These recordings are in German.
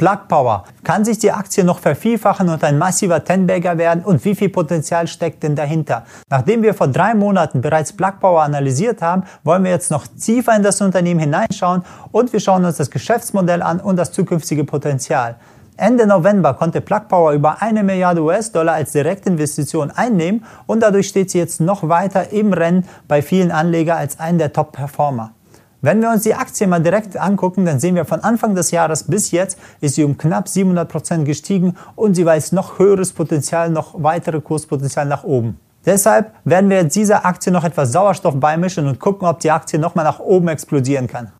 Plug Power. Kann sich die Aktie noch vervielfachen und ein massiver Tenbagger werden? Und wie viel Potenzial steckt denn dahinter? Nachdem wir vor drei Monaten bereits Plug Power analysiert haben, wollen wir jetzt noch tiefer in das Unternehmen hineinschauen und wir schauen uns das Geschäftsmodell an und das zukünftige Potenzial. Ende November konnte Plug Power über eine Milliarde US-Dollar als Direktinvestition einnehmen und dadurch steht sie jetzt noch weiter im Rennen bei vielen Anlegern als einen der Top-Performer. Wenn wir uns die Aktie mal direkt angucken, dann sehen wir von Anfang des Jahres bis jetzt ist sie um knapp 700 Prozent gestiegen und sie weist noch höheres Potenzial, noch weitere Kurspotenzial nach oben. Deshalb werden wir jetzt dieser Aktie noch etwas Sauerstoff beimischen und gucken, ob die Aktie nochmal nach oben explodieren kann.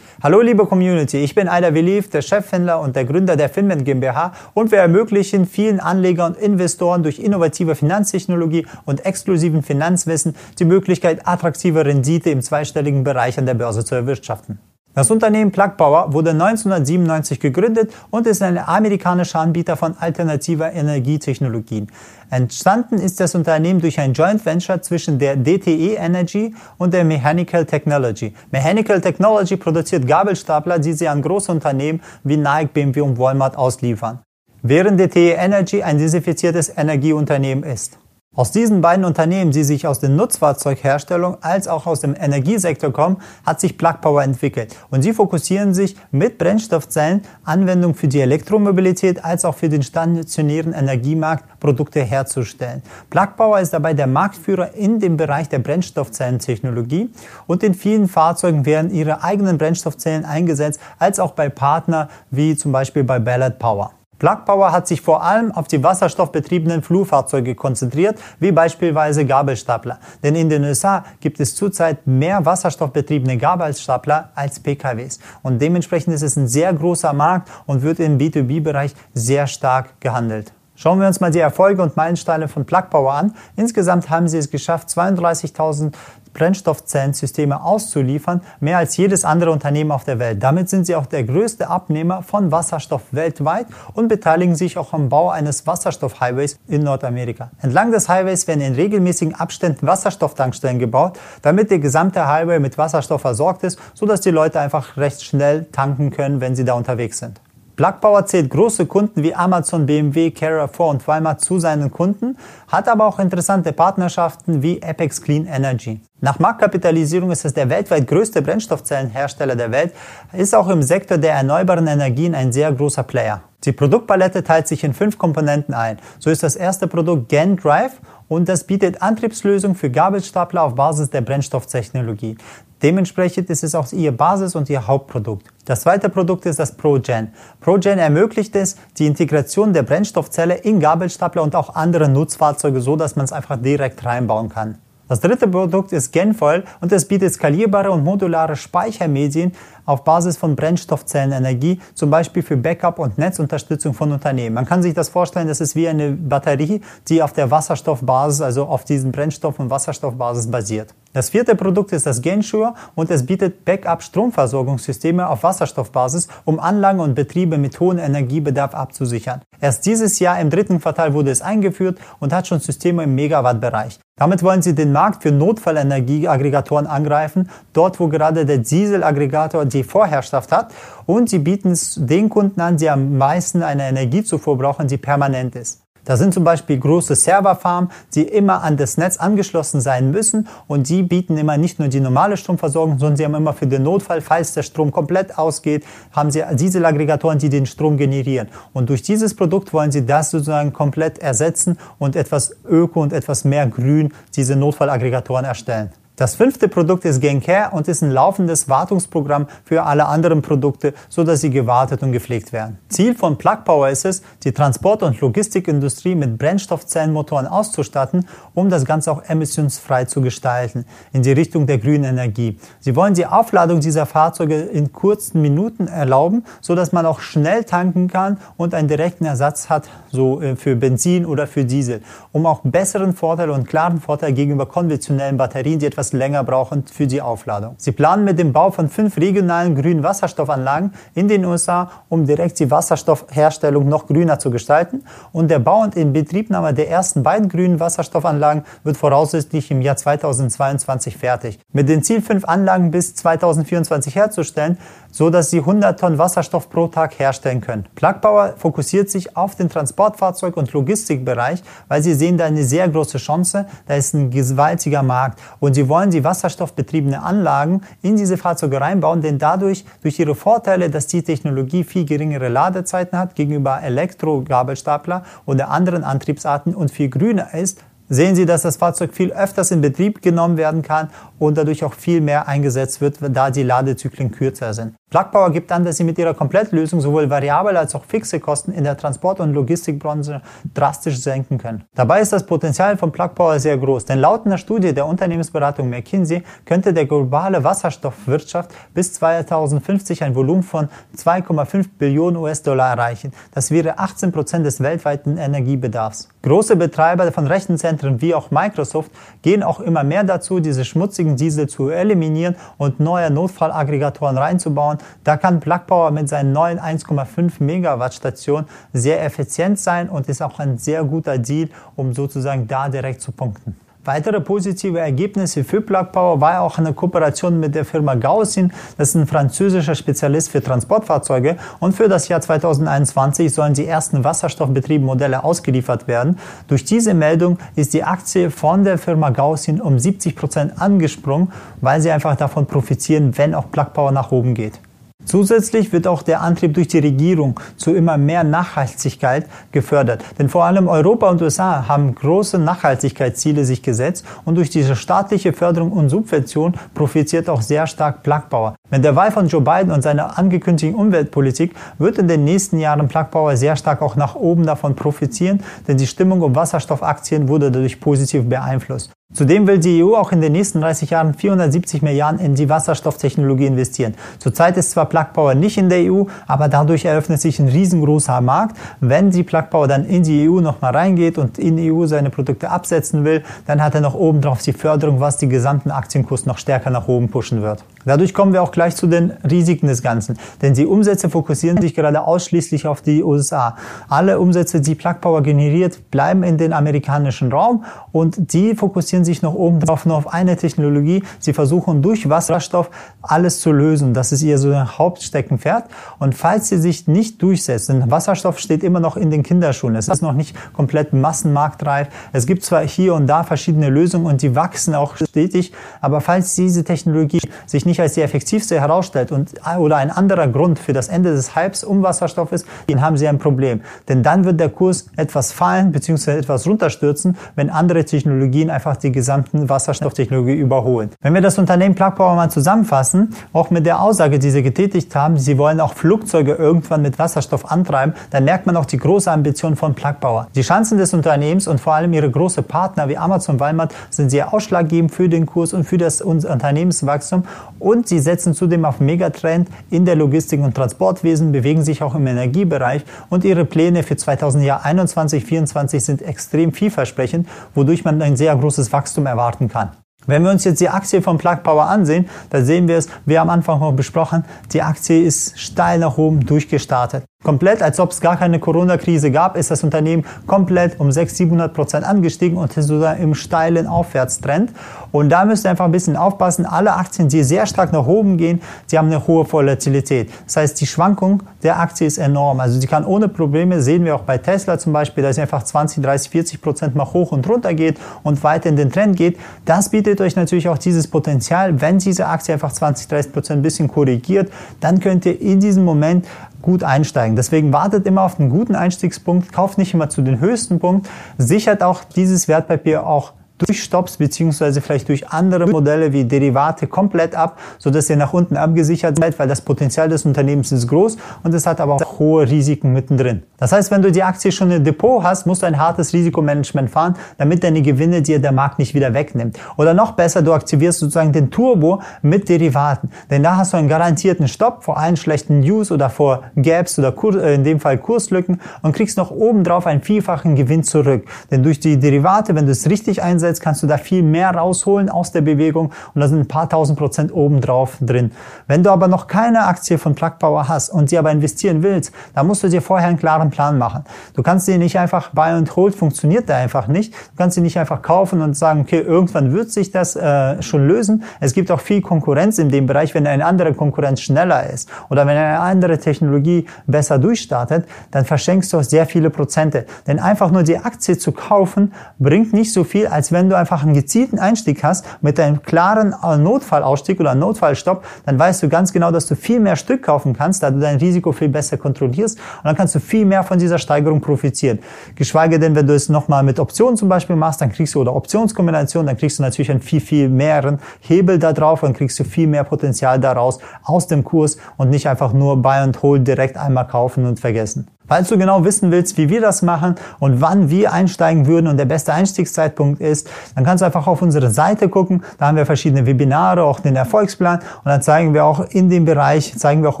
Hallo liebe Community, ich bin Aida Veliv, der Chefhändler und der Gründer der Finment GmbH und wir ermöglichen vielen Anlegern und Investoren durch innovative Finanztechnologie und exklusiven Finanzwissen die Möglichkeit, attraktive Rendite im zweistelligen Bereich an der Börse zu erwirtschaften. Das Unternehmen Plug Power wurde 1997 gegründet und ist ein amerikanischer Anbieter von alternativer Energietechnologien. Entstanden ist das Unternehmen durch ein Joint Venture zwischen der DTE Energy und der Mechanical Technology. Mechanical Technology produziert Gabelstapler, die sie an große Unternehmen wie Nike, BMW und Walmart ausliefern, während DTE Energy ein desinfiziertes Energieunternehmen ist. Aus diesen beiden Unternehmen, die sich aus der Nutzfahrzeugherstellung als auch aus dem Energiesektor kommen, hat sich Plug Power entwickelt. Und sie fokussieren sich mit Brennstoffzellen Anwendungen für die Elektromobilität als auch für den stationären Energiemarkt Produkte herzustellen. Plug Power ist dabei der Marktführer in dem Bereich der Brennstoffzellentechnologie und in vielen Fahrzeugen werden ihre eigenen Brennstoffzellen eingesetzt, als auch bei Partnern wie zum Beispiel bei Ballard Power. Plug Power hat sich vor allem auf die wasserstoffbetriebenen Flugfahrzeuge konzentriert, wie beispielsweise Gabelstapler. Denn in den USA gibt es zurzeit mehr wasserstoffbetriebene Gabelstapler als PKWs. Und dementsprechend ist es ein sehr großer Markt und wird im B2B-Bereich sehr stark gehandelt. Schauen wir uns mal die Erfolge und Meilensteine von Plug Power an. Insgesamt haben sie es geschafft, 32.000 Brennstoffzellensysteme auszuliefern, mehr als jedes andere Unternehmen auf der Welt. Damit sind sie auch der größte Abnehmer von Wasserstoff weltweit und beteiligen sich auch am Bau eines Wasserstoff-Highways in Nordamerika. Entlang des Highways werden in regelmäßigen Abständen Wasserstofftankstellen gebaut, damit der gesamte Highway mit Wasserstoff versorgt ist, sodass die Leute einfach recht schnell tanken können, wenn sie da unterwegs sind. Plug Power zählt große Kunden wie Amazon, BMW, Carrier 4 und Walmart zu seinen Kunden, hat aber auch interessante Partnerschaften wie Apex Clean Energy. Nach Marktkapitalisierung ist es der weltweit größte Brennstoffzellenhersteller der Welt, ist auch im Sektor der erneuerbaren Energien ein sehr großer Player. Die Produktpalette teilt sich in fünf Komponenten ein. So ist das erste Produkt Gen Drive und das bietet Antriebslösungen für Gabelstapler auf Basis der Brennstofftechnologie. Dementsprechend ist es auch ihr Basis- und ihr Hauptprodukt. Das zweite Produkt ist das ProGen. ProGen ermöglicht es, die Integration der Brennstoffzelle in Gabelstapler und auch andere Nutzfahrzeuge so, dass man es einfach direkt reinbauen kann. Das dritte Produkt ist Genfoil und es bietet skalierbare und modulare Speichermedien auf Basis von Brennstoffzellenenergie, zum Beispiel für Backup und Netzunterstützung von Unternehmen. Man kann sich das vorstellen, das ist wie eine Batterie, die auf der Wasserstoffbasis, also auf diesen Brennstoff- und Wasserstoffbasis basiert. Das vierte Produkt ist das Gensure und es bietet Backup-Stromversorgungssysteme auf Wasserstoffbasis, um Anlagen und Betriebe mit hohem Energiebedarf abzusichern. Erst dieses Jahr im dritten Quartal wurde es eingeführt und hat schon Systeme im Megawattbereich. Damit wollen sie den Markt für Notfallenergieaggregatoren angreifen, dort wo gerade der Dieselaggregator die Vorherrschaft hat. Und sie bieten es den Kunden an, die am meisten eine Energiezufuhr brauchen, die permanent ist. Das sind zum Beispiel große Serverfarmen, die immer an das Netz angeschlossen sein müssen und die bieten immer nicht nur die normale Stromversorgung, sondern sie haben immer für den Notfall, falls der Strom komplett ausgeht, haben sie Dieselaggregatoren, die den Strom generieren. Und durch dieses Produkt wollen sie das sozusagen komplett ersetzen und etwas Öko und etwas mehr Grün diese Notfallaggregatoren erstellen. Das fünfte Produkt ist GainCare und ist ein laufendes Wartungsprogramm für alle anderen Produkte, so dass sie gewartet und gepflegt werden. Ziel von Plug Power ist es, die Transport- und Logistikindustrie mit Brennstoffzellenmotoren auszustatten, um das Ganze auch emissionsfrei zu gestalten, in die Richtung der grünen Energie. Sie wollen die Aufladung dieser Fahrzeuge in kurzen Minuten erlauben, so dass man auch schnell tanken kann und einen direkten Ersatz hat, so äh, für Benzin oder für Diesel, um auch besseren Vorteil und klaren Vorteil gegenüber konventionellen Batterien, die etwas etwas länger brauchen für die Aufladung. Sie planen mit dem Bau von fünf regionalen grünen Wasserstoffanlagen in den USA, um direkt die Wasserstoffherstellung noch grüner zu gestalten. Und der Bau und Inbetriebnahme der ersten beiden grünen Wasserstoffanlagen wird voraussichtlich im Jahr 2022 fertig. Mit dem Ziel, fünf Anlagen bis 2024 herzustellen, so dass sie 100 Tonnen Wasserstoff pro Tag herstellen können. Plug Power fokussiert sich auf den Transportfahrzeug- und Logistikbereich, weil sie sehen da eine sehr große Chance. Da ist ein gewaltiger Markt und sie wollen die wasserstoffbetriebene Anlagen in diese Fahrzeuge reinbauen, denn dadurch, durch ihre Vorteile, dass die Technologie viel geringere Ladezeiten hat gegenüber Elektrogabelstapler oder anderen Antriebsarten und viel grüner ist, sehen Sie, dass das Fahrzeug viel öfters in Betrieb genommen werden kann und dadurch auch viel mehr eingesetzt wird, da die Ladezyklen kürzer sind. Plug Power gibt an, dass sie mit ihrer Komplettlösung sowohl variable als auch fixe Kosten in der Transport- und Logistikbranche drastisch senken können. Dabei ist das Potenzial von Plug Power sehr groß, denn laut einer Studie der Unternehmensberatung McKinsey könnte der globale Wasserstoffwirtschaft bis 2050 ein Volumen von 2,5 Billionen US-Dollar erreichen. Das wäre 18 Prozent des weltweiten Energiebedarfs. Große Betreiber von Rechenzentren wie auch Microsoft gehen auch immer mehr dazu, diese schmutzigen Diesel zu eliminieren und neue Notfallaggregatoren reinzubauen, da kann Plug Power mit seinen neuen 1,5 Megawatt Stationen sehr effizient sein und ist auch ein sehr guter Deal, um sozusagen da direkt zu punkten. Weitere positive Ergebnisse für Plug Power war auch eine Kooperation mit der Firma Gaussin. Das ist ein französischer Spezialist für Transportfahrzeuge. Und für das Jahr 2021 sollen die ersten wasserstoffbetriebenen Modelle ausgeliefert werden. Durch diese Meldung ist die Aktie von der Firma Gaussin um 70 Prozent angesprungen, weil sie einfach davon profitieren, wenn auch Plug Power nach oben geht. Zusätzlich wird auch der Antrieb durch die Regierung zu immer mehr Nachhaltigkeit gefördert. Denn vor allem Europa und USA haben große Nachhaltigkeitsziele sich gesetzt und durch diese staatliche Förderung und Subvention profitiert auch sehr stark Plug Power. Mit der Wahl von Joe Biden und seiner angekündigten Umweltpolitik wird in den nächsten Jahren Plug Power sehr stark auch nach oben davon profitieren, denn die Stimmung um Wasserstoffaktien wurde dadurch positiv beeinflusst. Zudem will die EU auch in den nächsten 30 Jahren 470 Milliarden in die Wasserstofftechnologie investieren. Zurzeit ist zwar Plug Power nicht in der EU, aber dadurch eröffnet sich ein riesengroßer Markt. Wenn die Plug Power dann in die EU nochmal reingeht und in die EU seine Produkte absetzen will, dann hat er noch oben drauf die Förderung, was die gesamten Aktienkurs noch stärker nach oben pushen wird. Dadurch kommen wir auch gleich zu den Risiken des Ganzen. Denn die Umsätze fokussieren sich gerade ausschließlich auf die USA. Alle Umsätze, die Plug Power generiert, bleiben in den amerikanischen Raum und die fokussieren sich noch oben drauf nur auf eine Technologie. Sie versuchen durch Wasserstoff alles zu lösen. Das ist ihr so ein Hauptsteckenpferd. Und falls sie sich nicht durchsetzt, denn Wasserstoff steht immer noch in den Kinderschuhen. Es ist noch nicht komplett massenmarktreif. Es gibt zwar hier und da verschiedene Lösungen und die wachsen auch stetig, aber falls diese Technologie sich nicht als die effektivste herausstellt und, oder ein anderer Grund für das Ende des Hypes um Wasserstoff ist, dann haben sie ein Problem. Denn dann wird der Kurs etwas fallen bzw. etwas runterstürzen, wenn andere Technologien einfach die gesamten Wasserstofftechnologie überholen. Wenn wir das Unternehmen Plug Power mal zusammenfassen, auch mit der Aussage, die sie getätigt haben, sie wollen auch Flugzeuge irgendwann mit Wasserstoff antreiben, dann merkt man auch die große Ambition von Plug Power. Die Chancen des Unternehmens und vor allem ihre großen Partner wie Amazon Walmart sind sehr ausschlaggebend für den Kurs und für das Unternehmenswachstum und sie setzen zudem auf Megatrend in der Logistik und Transportwesen, bewegen sich auch im Energiebereich und ihre Pläne für 2021, 2024 sind extrem vielversprechend, wodurch man ein sehr großes Wachstum erwarten kann. Wenn wir uns jetzt die Aktie von Plug Power ansehen, da sehen wir es, wie am Anfang noch besprochen, die Aktie ist steil nach oben durchgestartet. Komplett, als ob es gar keine Corona-Krise gab, ist das Unternehmen komplett um 600, 700 Prozent angestiegen und ist sogar im steilen Aufwärtstrend. Und da müsst ihr einfach ein bisschen aufpassen. Alle Aktien, die sehr stark nach oben gehen, die haben eine hohe Volatilität. Das heißt, die Schwankung der Aktie ist enorm. Also sie kann ohne Probleme, sehen wir auch bei Tesla zum Beispiel, dass sie einfach 20, 30, 40 Prozent mal hoch und runter geht und weiter in den Trend geht. Das bietet euch natürlich auch dieses Potenzial. Wenn diese Aktie einfach 20, 30 Prozent ein bisschen korrigiert, dann könnt ihr in diesem Moment gut einsteigen. Deswegen wartet immer auf einen guten Einstiegspunkt, kauft nicht immer zu den höchsten Punkt, sichert auch dieses Wertpapier auch durch Stops beziehungsweise vielleicht durch andere Modelle wie Derivate komplett ab, so dass ihr nach unten abgesichert seid, weil das Potenzial des Unternehmens ist groß und es hat aber auch hohe Risiken mittendrin. Das heißt, wenn du die Aktie schon im Depot hast, musst du ein hartes Risikomanagement fahren, damit deine Gewinne dir der Markt nicht wieder wegnimmt. Oder noch besser, du aktivierst sozusagen den Turbo mit Derivaten, denn da hast du einen garantierten Stopp vor allen schlechten News oder vor Gaps oder Kur äh, in dem Fall Kurslücken und kriegst noch obendrauf einen vielfachen Gewinn zurück. Denn durch die Derivate, wenn du es richtig einsetzt, setzt, kannst du da viel mehr rausholen aus der Bewegung und da sind ein paar tausend Prozent obendrauf drin. Wenn du aber noch keine Aktie von Plug Power hast und sie aber investieren willst, dann musst du dir vorher einen klaren Plan machen. Du kannst sie nicht einfach buy and hold, funktioniert da einfach nicht. Du kannst sie nicht einfach kaufen und sagen, okay, irgendwann wird sich das äh, schon lösen. Es gibt auch viel Konkurrenz in dem Bereich, wenn eine andere Konkurrenz schneller ist oder wenn eine andere Technologie besser durchstartet, dann verschenkst du auch sehr viele Prozente. Denn einfach nur die Aktie zu kaufen, bringt nicht so viel, als wenn du einfach einen gezielten Einstieg hast mit einem klaren äh, Notfallausstieg oder Notfallstopp, dann weißt du ganz genau, dass du viel mehr Stück kaufen kannst, da du dein Risiko viel besser kontrollierst und dann kannst du viel mehr von dieser Steigerung profitieren. Geschweige denn, wenn du es nochmal mit Optionen zum Beispiel machst, dann kriegst du oder Optionskombination, dann kriegst du natürlich einen viel, viel mehreren Hebel da drauf und kriegst du viel mehr Potenzial daraus aus dem Kurs und nicht einfach nur Buy and Hold direkt einmal kaufen und vergessen. Falls du genau wissen willst, wie wir das machen und wann wir einsteigen würden und der beste Einstiegszeitpunkt ist, dann kannst du einfach auf unsere Seite gucken. Da haben wir verschiedene Webinare, auch den Erfolgsplan und dann zeigen wir auch in dem Bereich, zeigen wir auch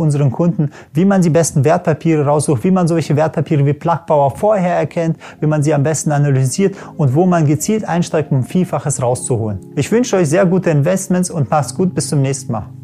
unseren Kunden, wie man die besten Wertpapiere raussucht, wie man solche Wertpapiere wie Plugbauer vorher erkennt, wie man sie am besten analysiert und wo man gezielt einsteigt, um Vielfaches rauszuholen. Ich wünsche euch sehr gute Investments und macht's gut. Bis zum nächsten Mal.